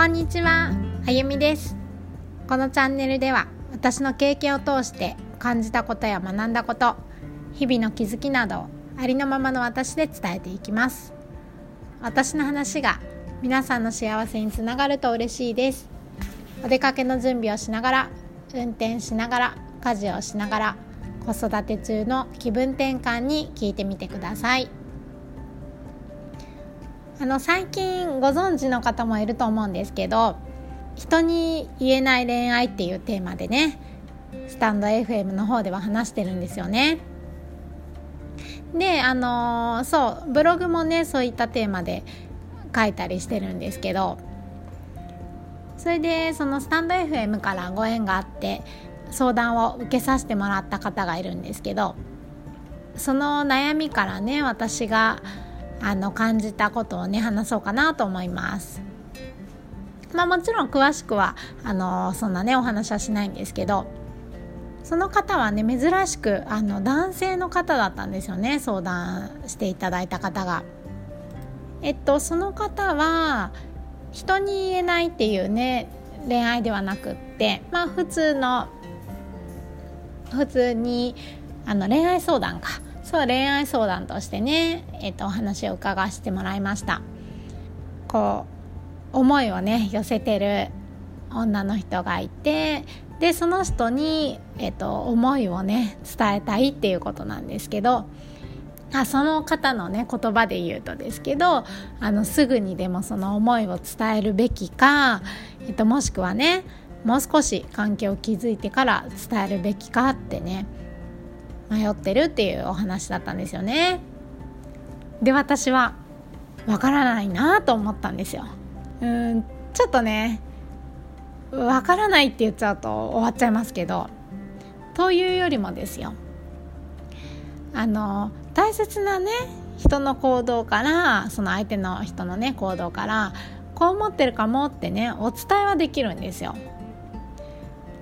こんにちは、あゆみです。このチャンネルでは私の経験を通して感じたことや学んだこと日々の気づきなどありのままの私で伝えていきます。私の話が皆さんの幸せにつながると嬉しいです。お出かけの準備をしながら運転しながら家事をしながら子育て中の気分転換に聞いてみてください。あの最近ご存知の方もいると思うんですけど人に言えない恋愛っていうテーマでねスタンド FM の方では話してるんですよね。であの、そうブログもねそういったテーマで書いたりしてるんですけどそれでそのスタンド FM からご縁があって相談を受けさせてもらった方がいるんですけどその悩みからね私があの感じたことをね話そうかなと思います。まあ、もちろん詳しくはあのそんなねお話はしないんですけどその方はね珍しくあの男性の方だったんですよね相談していただいた方が。えっとその方は人に言えないっていうね恋愛ではなくってまあ普通の普通にあの恋愛相談かそう恋愛相談としてね、えっと、お話を伺わせてもらいました。こう思いをね寄せてる女の人がいてでその人に、えっと、思いをね伝えたいっていうことなんですけどあその方のね言葉で言うとですけどあのすぐにでもその思いを伝えるべきか、えっと、もしくはねもう少し関係を築いてから伝えるべきかってね迷ってるっていうお話だったんですよね。で私はわからないなと思ったんですよ。うんちょっとねわからないって言っちゃうと終わっちゃいますけどというよりもですよ。あの大切なね人の行動からその相手の人のね行動からこう思ってるかもってねお伝えはできるんですよ。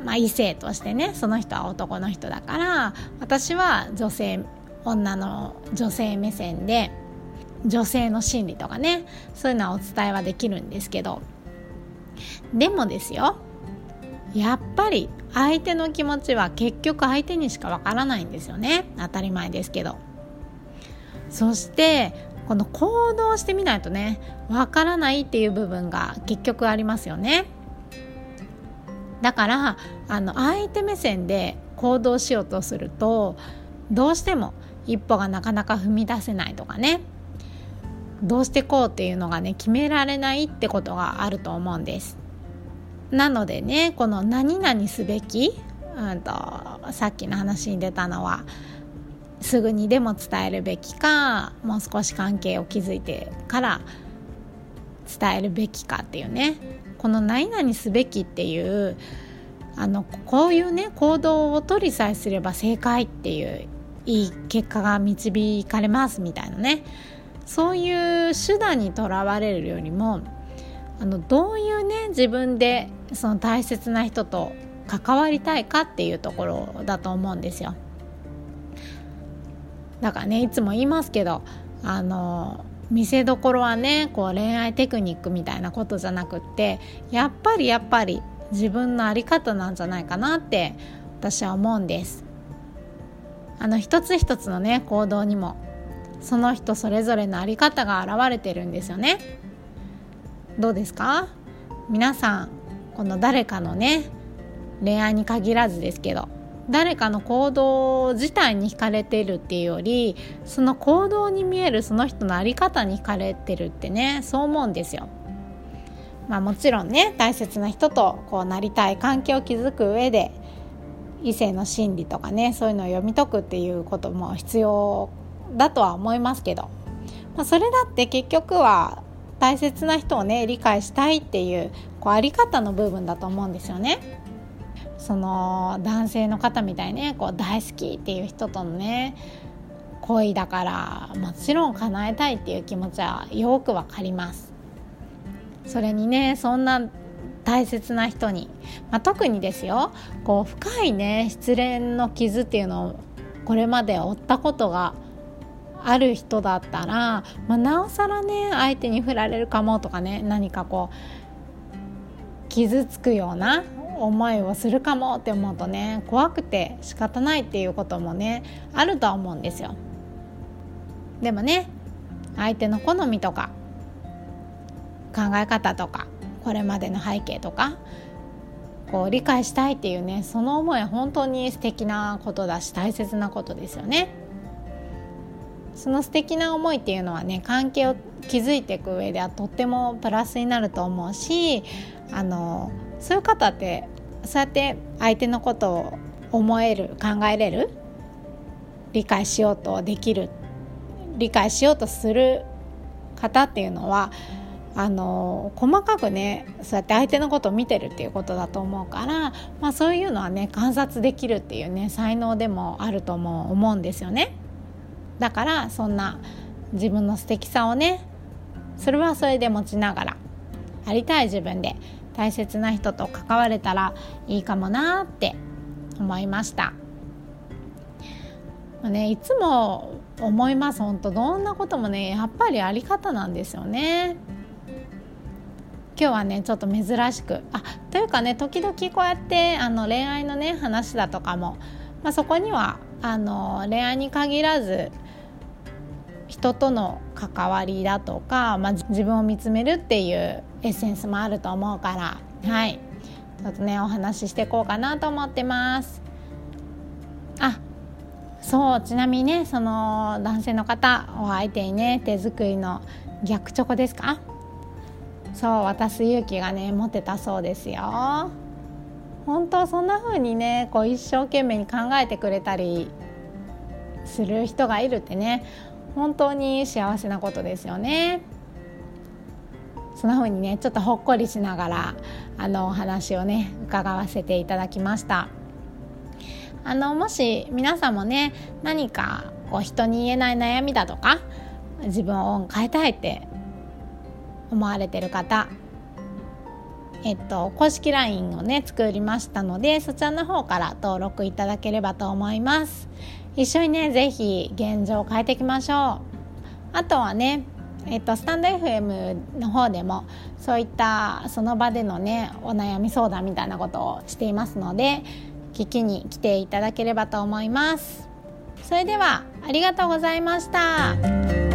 まあ、異性としてねその人は男の人だから私は女性女の女性目線で女性の心理とかねそういうのはお伝えはできるんですけどでもですよやっぱり相手の気持ちは結局相手にしかわからないんですよね。当たり前ですけど。そしてこの行動してみないとねわからないっていう部分が結局ありますよね。だからあの相手目線で行動しようとするとどうしても一歩がなかなか踏み出せないとかね。どうしてこうっていうのがね決められないってことがあると思うんです。なのでねこの何々すべき、うんと、さっきの話に出たのはすぐにでも伝えるべきかもう少し関係を築いてから伝えるべきかっていうね。この何々すべきっていうあのこういうね行動を取りさえすれば正解っていういい結果が導かれますみたいなね。そういう手段にとらわれるよりもあのどういうね自分でその大切な人と関わりたいかっていうところだと思うんですよ。だからねいつも言いますけどあの見せどころはねこう恋愛テクニックみたいなことじゃなくってやっぱりやっぱり自分の在り方なんじゃないかなって私は思うんです。あの一つ一つのね行動にもその人それぞれの在り方が現れてるんですよね。どうですか？皆さんこの誰かのね恋愛に限らずですけど誰かの行動自体に惹かれてるっていうよりその行動に見えるその人の在り方に惹かれてるってねそう思うんですよ。まあもちろんね大切な人とこうなりたい関係を築く上で異性の心理とかねそういうのを読み解くっていうことも必要だとは思いますけど、まあ、それだって結局は大切な人をね理解したいっていうこうあり方の部分だと思うんですよね。その男性の方みたいねこう大好きっていう人とのね恋だからもちろん叶えたいっていう気持ちはよくわかります。それにねそんな大切な人に、まあ、特にですよこう深いね失恋の傷っていうのをこれまで負ったことがある人だったら、まあ、なおさらね相手に振られるかもとかね何かこう傷つくような思いをするかもって思うとね怖くて仕方ないっていうこともねあるとは思うんですよでもね相手の好みとか考え方とかこれまでの背景とかこう理解したいっていうねその思いは本当に素敵なことだし大切なことですよね。その素敵な思いっていうのはね関係を築いていく上ではとってもプラスになると思うしあのそういう方ってそうやって相手のことを思える考えれる？理解しようとできる？理解しようとする方っていうのはあの細かくねそうやって相手のことを見てるっていうことだと思うから、まあ、そういうのはね観察できるっていうね才能でもあるとも思うんですよね。だからそんな自分の素敵さをねそれはそれで持ちながらありたい自分で大切な人と関われたらいいかもなって思いました。まあね、いつも思います本当どんなこともねやっぱりあり方なんですよね。今日はねちょっと珍しくあというかね時々こうやってあの恋愛のね話だとかも、まあ、そこにはあの恋愛に限らず人との関わりだとか、まあ、自分を見つめるっていうエッセンスもあると思うから。はい。ちょっとねお話ししていこうかなと思ってます。あそうちなみにねその男性の方お相手にね手作りの逆チョコですか？そう渡す勇気がね持てたそうですよ。本当そんな風にねこう一生懸命に考えてくれたりする人がいるってね本当に幸せなことですよね。そんな風にねちょっとほっこりしながらあのお話をね伺わせていただきました。あのもし皆さんもね何かこう人に言えない悩みだとか自分を変えたいって思われてる方えっと、公式 LINE をね作りましたのでそちらの方から登録いただければと思います。一緒にね是非現状を変えていきましょう。あとはねえっと、スタンド FM の方でもそういったその場でのねお悩み相談みたいなことをしていますので聞きに来ていただければと思いますそれではありがとうございました。